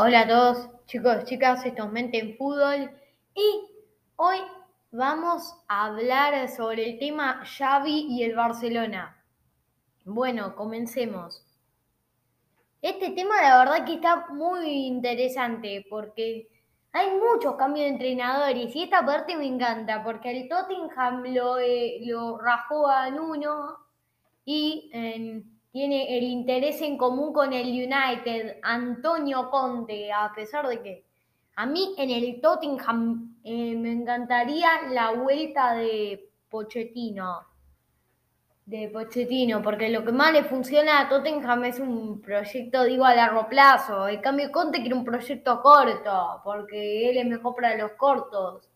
Hola a todos, chicos, chicas, esto es Mente en Fútbol y hoy vamos a hablar sobre el tema Xavi y el Barcelona. Bueno, comencemos. Este tema la verdad que está muy interesante porque hay muchos cambios de entrenadores y esta parte me encanta porque el Tottenham lo, eh, lo rajó a Nuno y tiene el interés en común con el United, Antonio Conte, a pesar de que a mí en el Tottenham eh, me encantaría la vuelta de Pochettino. De Pochettino, porque lo que más le funciona a Tottenham es un proyecto, digo, a largo plazo. En cambio, Conte quiere un proyecto corto, porque él es mejor para los cortos.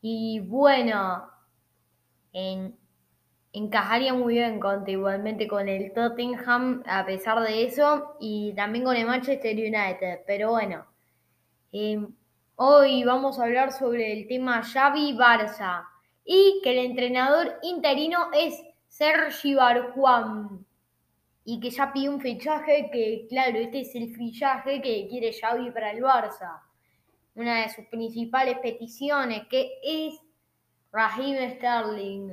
Y bueno, en, encajaría muy bien Conte, igualmente con el Tottenham, a pesar de eso, y también con el Manchester United. Pero bueno, em, hoy vamos a hablar sobre el tema Xavi Barça y que el entrenador interino es Sergi Barjuan y que ya pidió un fichaje que, claro, este es el fichaje que quiere Xavi para el Barça. Una de sus principales peticiones, que es Raheem Sterling.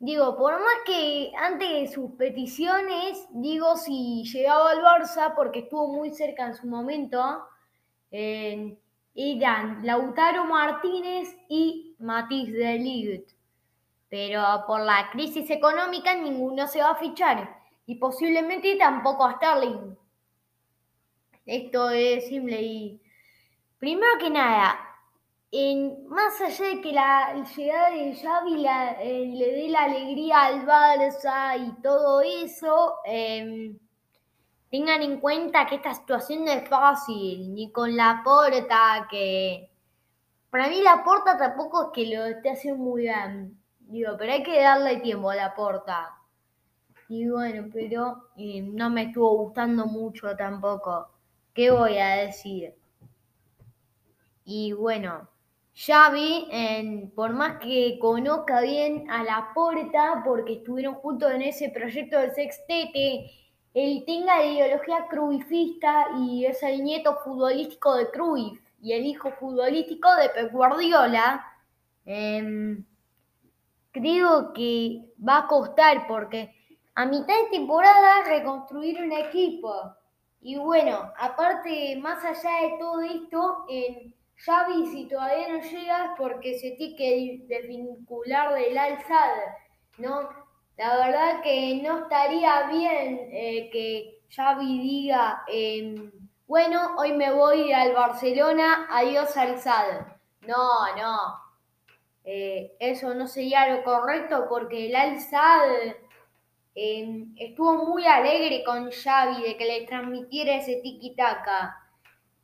Digo, por más que antes de sus peticiones, digo, si llegaba al Barça, porque estuvo muy cerca en su momento, eh, eran Lautaro Martínez y Matisse de Ligt. Pero por la crisis económica ninguno se va a fichar. Y posiblemente tampoco a Sterling. Esto es simple y... Primero que nada, más allá de que la llegada de Xavi eh, le dé la alegría al Barça y todo eso, em, tengan en cuenta que esta situación no es fácil, ni con la porta, que para mí la porta tampoco es que lo esté haciendo muy bien, digo, pero hay que darle tiempo a la porta. Y bueno, pero eh, no me estuvo gustando mucho tampoco. ¿Qué voy a decir? Y bueno, Xavi, en, por más que conozca bien a la porta, porque estuvieron juntos en ese proyecto del sextete, él tenga la ideología cruifista y es el nieto futbolístico de Cruyff y el hijo futbolístico de Pep Guardiola, em, creo que va a costar porque a mitad de temporada reconstruir un equipo. Y bueno, aparte, más allá de todo esto, en Xavi si todavía no llega porque se tiene que desvincular del Al-Sad, ¿no? La verdad que no estaría bien eh, que Xavi diga, em, bueno, hoy me voy al Barcelona, adiós Al-Sad. No, no. Eh, eso no sería lo correcto porque el Al-Sad em, estuvo muy alegre con Xavi de que le transmitiera ese tiki-taka.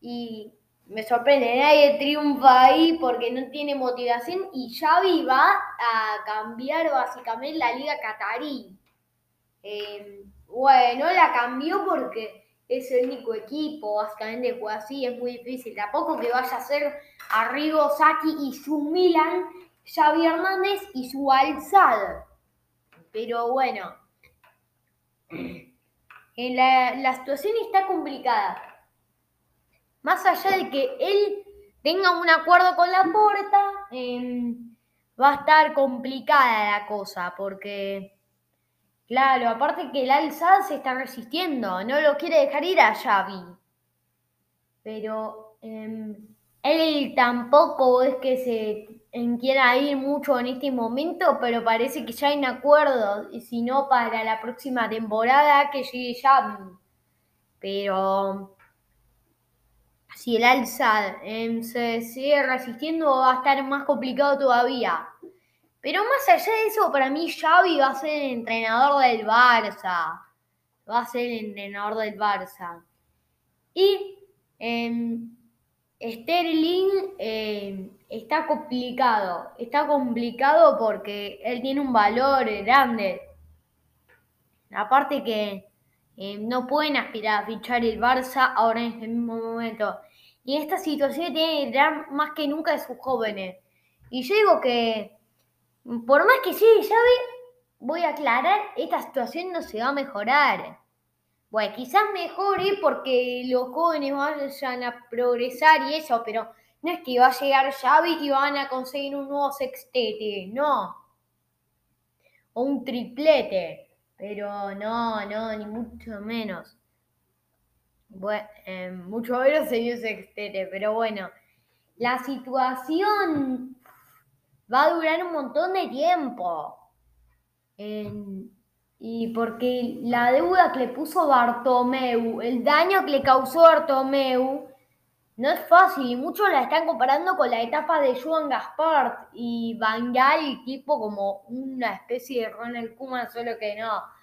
Y me sorprende, nadie triunfa ahí porque no tiene motivación y Xavi va a cambiar básicamente la liga catarí. Em, bueno, la cambió porque es el único equipo, básicamente fue así, es muy difícil. Tampoco que vaya a ser Arrigo Saki y su Milan, Xavi Hernández y su Alzad. Pero bueno, en la, la situación está complicada más allá de que él tenga un acuerdo con la puerta, em, va a estar complicada la cosa, porque, claro, aparte que el al se está resistiendo, no lo quiere dejar ir a Xavi. Pero em, él tampoco es que se quiera ir mucho en este momento, pero parece que ya hay un acuerdo, y si no para la próxima temporada que llegue Xavi. Pero si el alza em, se sigue resistiendo va a estar más complicado todavía. Pero más allá de eso, para mí Xavi va a ser el entrenador del Barça. Va a ser el entrenador del Barça. Y em, Sterling em, está complicado. Está complicado porque él tiene un valor grande. Aparte que eh, no pueden aspirar a fichar el Barça ahora en este mismo momento. Y esta situación tiene que más que nunca de sus jóvenes. Y yo digo que, por más que sí, ya voy a aclarar, esta situación no se va a mejorar. Bueno, quizás mejore porque los jóvenes vayan a progresar y eso, pero no es que va a llegar Xavi y van a conseguir un nuevo sextete, no. O un triplete, pero no, no, ni mucho menos. Eh, mucho menos un sextete, pero bueno, la situación va a durar un montón de tiempo. y porque la deuda que le puso Bartomeu, el daño que le causó Bartomeu, no es fácil y muchos la están comparando con la etapa de Joan Gaspar y Van Gaal, tipo como una especie de Ronald Koeman, solo que no.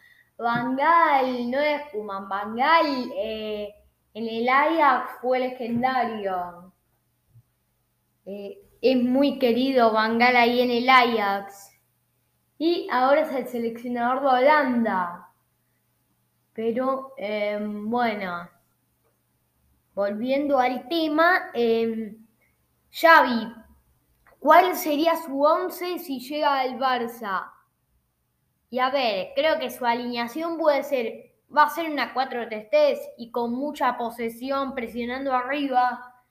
Van Gaal no es Koeman, Van Gaal eh, en el Ajax fue legendario. Eh, es muy querido Van Gaal ahí en el Ajax. Y ahora es el seleccionador de Holanda. Pero eh, bueno, volviendo al tema, eh, Xavi, ¿cuál sería su once si llega al Barça? Y a ver, creo que su alineación puede ser, va a ser una 4-3-3 y con mucha posesión presionando arriba,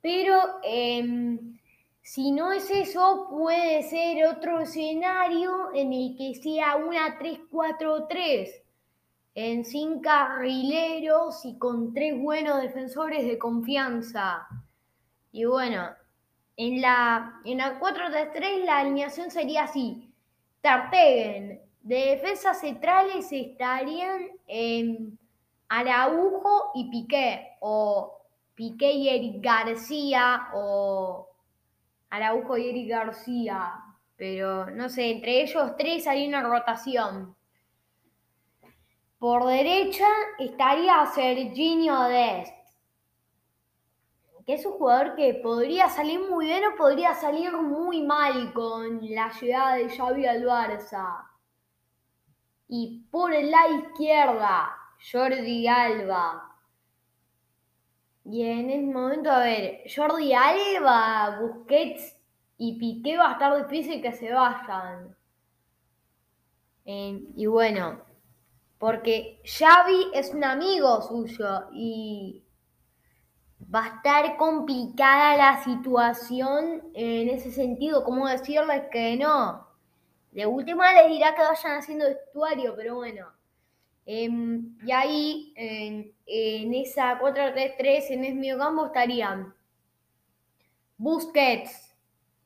pero em, si no es eso, puede ser otro escenario en el que sea una 3-4-3 en sin carrileros y con tres buenos defensores de confianza. Y bueno, en la, en la 4-3 la alineación sería así. Tartegen, de defensas centrales estarían en Araujo y Piqué, o Piqué y Eric García, o Araujo y Eric García. Pero no sé, entre ellos tres hay una rotación. Por derecha estaría Serginho Dest, que es un jugador que podría salir muy bien o podría salir muy mal con la llegada de Xavi al Barça. Y por la izquierda, Jordi Alba. Y en este momento, a ver, Jordi Alba, Busquets y Piqué va a estar difícil que se vayan. y bueno, porque Xavi es un amigo suyo y va a estar complicada la situación en ese sentido. ¿Cómo decirles que no? De última les dirá que vayan haciendo vestuario, pero bueno. Em, y ahí, en, esa 4-3-3, en ese medio campo estarían Busquets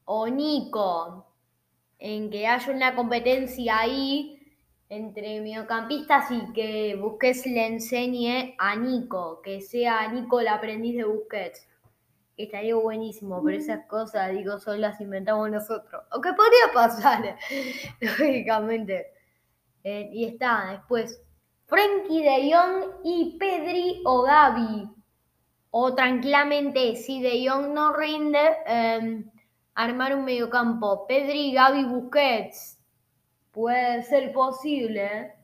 o Nico, en que haya una competencia ahí entre mediocampistas y que Busquets le enseñe a Nico, que sea Nico el aprendiz de Busquets. Estaría buenísimo, pero esas cosas, digo, son las inventamos nosotros. Aunque podría pasar, lógicamente. Eh, y está, después, Frenkie de Jong y Pedri o Gaby. O tranquilamente, si de Jong no rinde, em, armar un mediocampo. Pedri, Gaby, Busquets puede ser posible.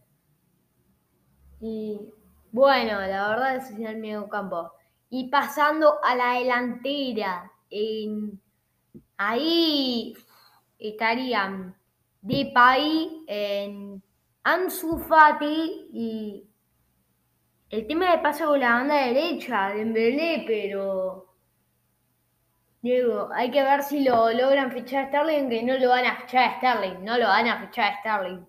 Y bueno, la verdad es que es el medio campo. Y pasando a la delantera, en, ahí estarían Depay, en Ansu Fati y el tema de paso con la banda derecha, de Dembélé, pero Diego, hay que ver si lo logran fichar a Sterling, que no lo van a fichar a Sterling, no lo van a fichar a Sterling.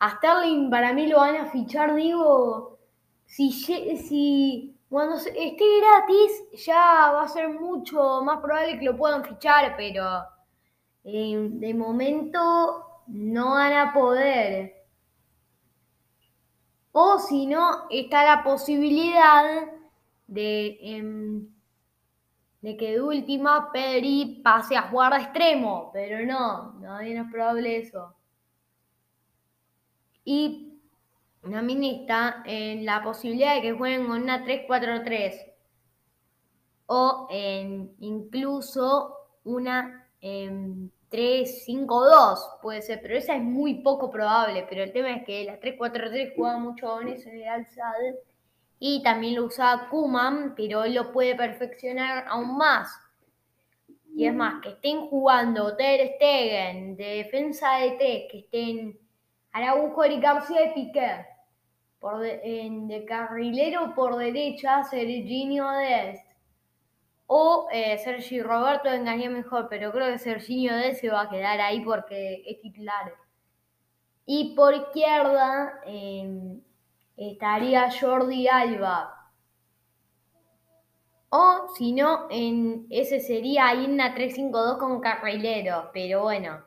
A Sterling para mí lo van a fichar, digo, si, si cuando esté gratis ya va a ser mucho más probable que lo puedan fichar, pero eh, de momento no van a poder. O si no, está la posibilidad de... Em, de que de última Pedri pase a jugar de extremo, pero no, no es probable eso. Y también está en la posibilidad de que jueguen con una 3-4-3 o en incluso una 3-5-2, puede ser, pero esa es muy poco probable. Pero el tema es que la 3-4-3 juega mucho con eso en el alzado y también lo usaba Kuman, pero él lo puede perfeccionar aún más. Y es más, que estén jugando Ter Stegen de defensa de tres, que estén Araujo, y García y Piqué, Por de, carrilero por derecha, Serginho Dest. O eh, Sergi Roberto engañé mejor, pero creo que Serginho Dest se va a quedar ahí porque es titular. Y por izquierda em, estaría Jordi Alba. O si no, en, ese sería ahí en una 3-5-2 con carrilero. Pero bueno,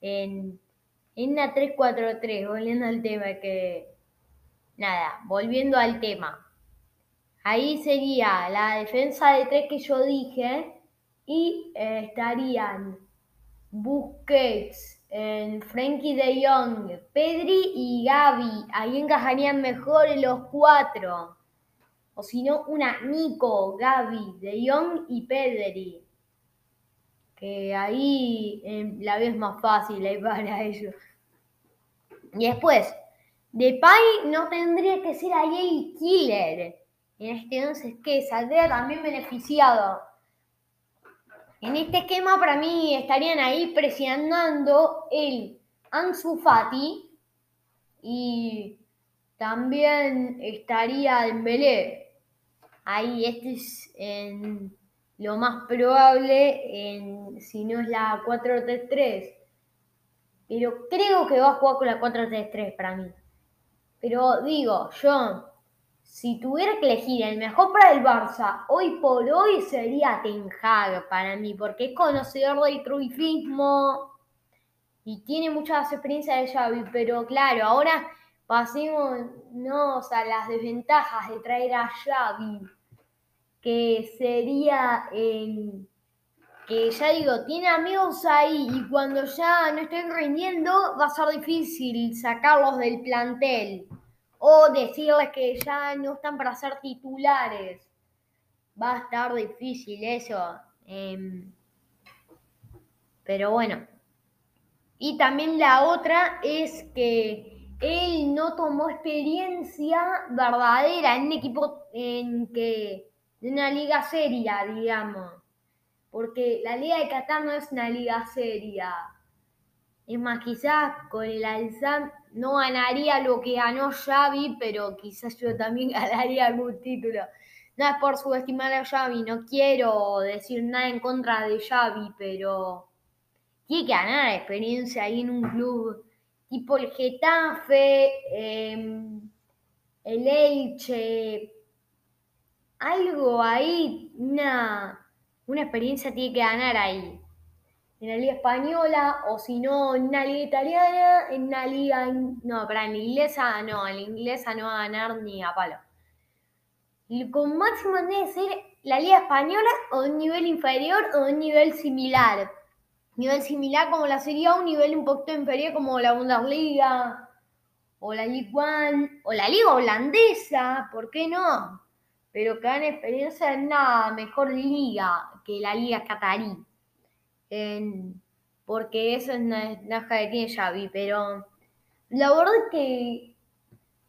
en, en una 3-4-3, volviendo al tema que nada, volviendo al tema. Ahí sería la defensa de tres que yo dije y eh, estarían Busquets, en Frankie de Jong, Pedri y Gaby. Ahí encajarían mejor los cuatro. O si no, una Nico, Gaby, de Jong y Pedri. Que ahí eh, la vez más fácil ahí para ellos. Y después, Depay no tendría que ser ahí el killer. En este entonces, ¿qué? Saldría también beneficiado. En este esquema, para mí, estarían ahí presionando el Ansu Fati y también estaría Dembélé. Ahí, este es en lo más probable, en, si no es la 4-3-3. Pero creo que va a jugar con la 4-3-3 para mí. Pero digo, yo, si tuviera que elegir el mejor para el Barça, hoy por hoy sería Ten Hag para mí, porque es conocedor del cruifismo y tiene muchas experiencias de Xavi, pero claro, ahora pasémonos a las desventajas de traer a Xavi, que sería en que ya digo, tiene amigos ahí y cuando ya no estén rindiendo va a ser difícil sacarlos del plantel o decirles que ya no están para ser titulares. Va a estar difícil eso. Em, pero bueno. Y también la otra es que él no tomó experiencia verdadera en un equipo en que de una liga seria, digamos porque la Liga de Qatar no es una liga seria. Es más, quizás con el Alzam no ganaría lo que ganó Xavi, pero quizás yo también ganaría algún título. No es por subestimar a Xavi, no quiero decir nada en contra de Xavi, pero tiene que ganar experiencia ahí en un club tipo el Getafe, em, el Elche, algo ahí, una una experiencia tiene que ganar ahí. En la liga española, o si no, en una liga italiana, en una liga. No, pero en la inglesa no, en la inglesa no va a ganar ni a palo. Con máximo debe ser la liga española o un nivel inferior o un nivel similar. Nivel similar como la Serie A, un nivel un poquito inferior como la Bundesliga o la Ligue 1 o la Liga Holandesa, ¿por qué no? Pero que dan experiencia en una mejor liga que la liga catarí. porque eso es una que tiene Xavi, pero la verdad es que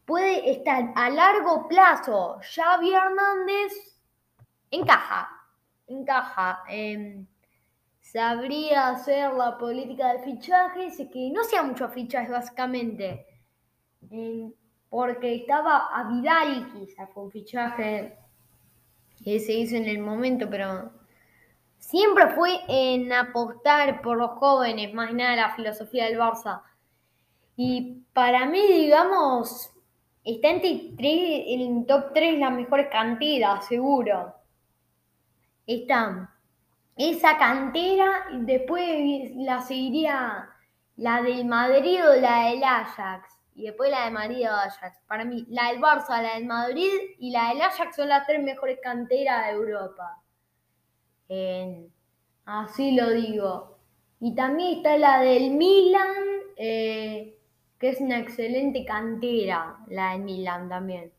puede estar a largo plazo. Xavi Hernández encaja, encaja. sabría hacer la política de fichajes, es que no sea muchos fichajes básicamente porque estaba a Vidal, quizá fue un fichaje que se hizo en el momento, pero siempre fue en apostar por los jóvenes, más nada la filosofía del Barça. Y para mí, digamos, está en el top 3 las mejores canteras, seguro. Está esa cantera, después la seguiría la del Madrid o la del Ajax y después la de Madrid o Ajax. Para mí, la del Barça, la del Madrid y la del Ajax son las tres mejores canteras de Europa. así lo digo. Y también está la del Milan, eh, que es una excelente cantera, la del Milan también.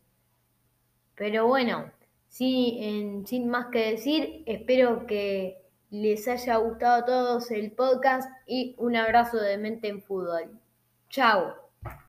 Pero bueno, sí, sin más que decir, espero que les haya gustado a todos el podcast y un abrazo de mente en fútbol. Chao.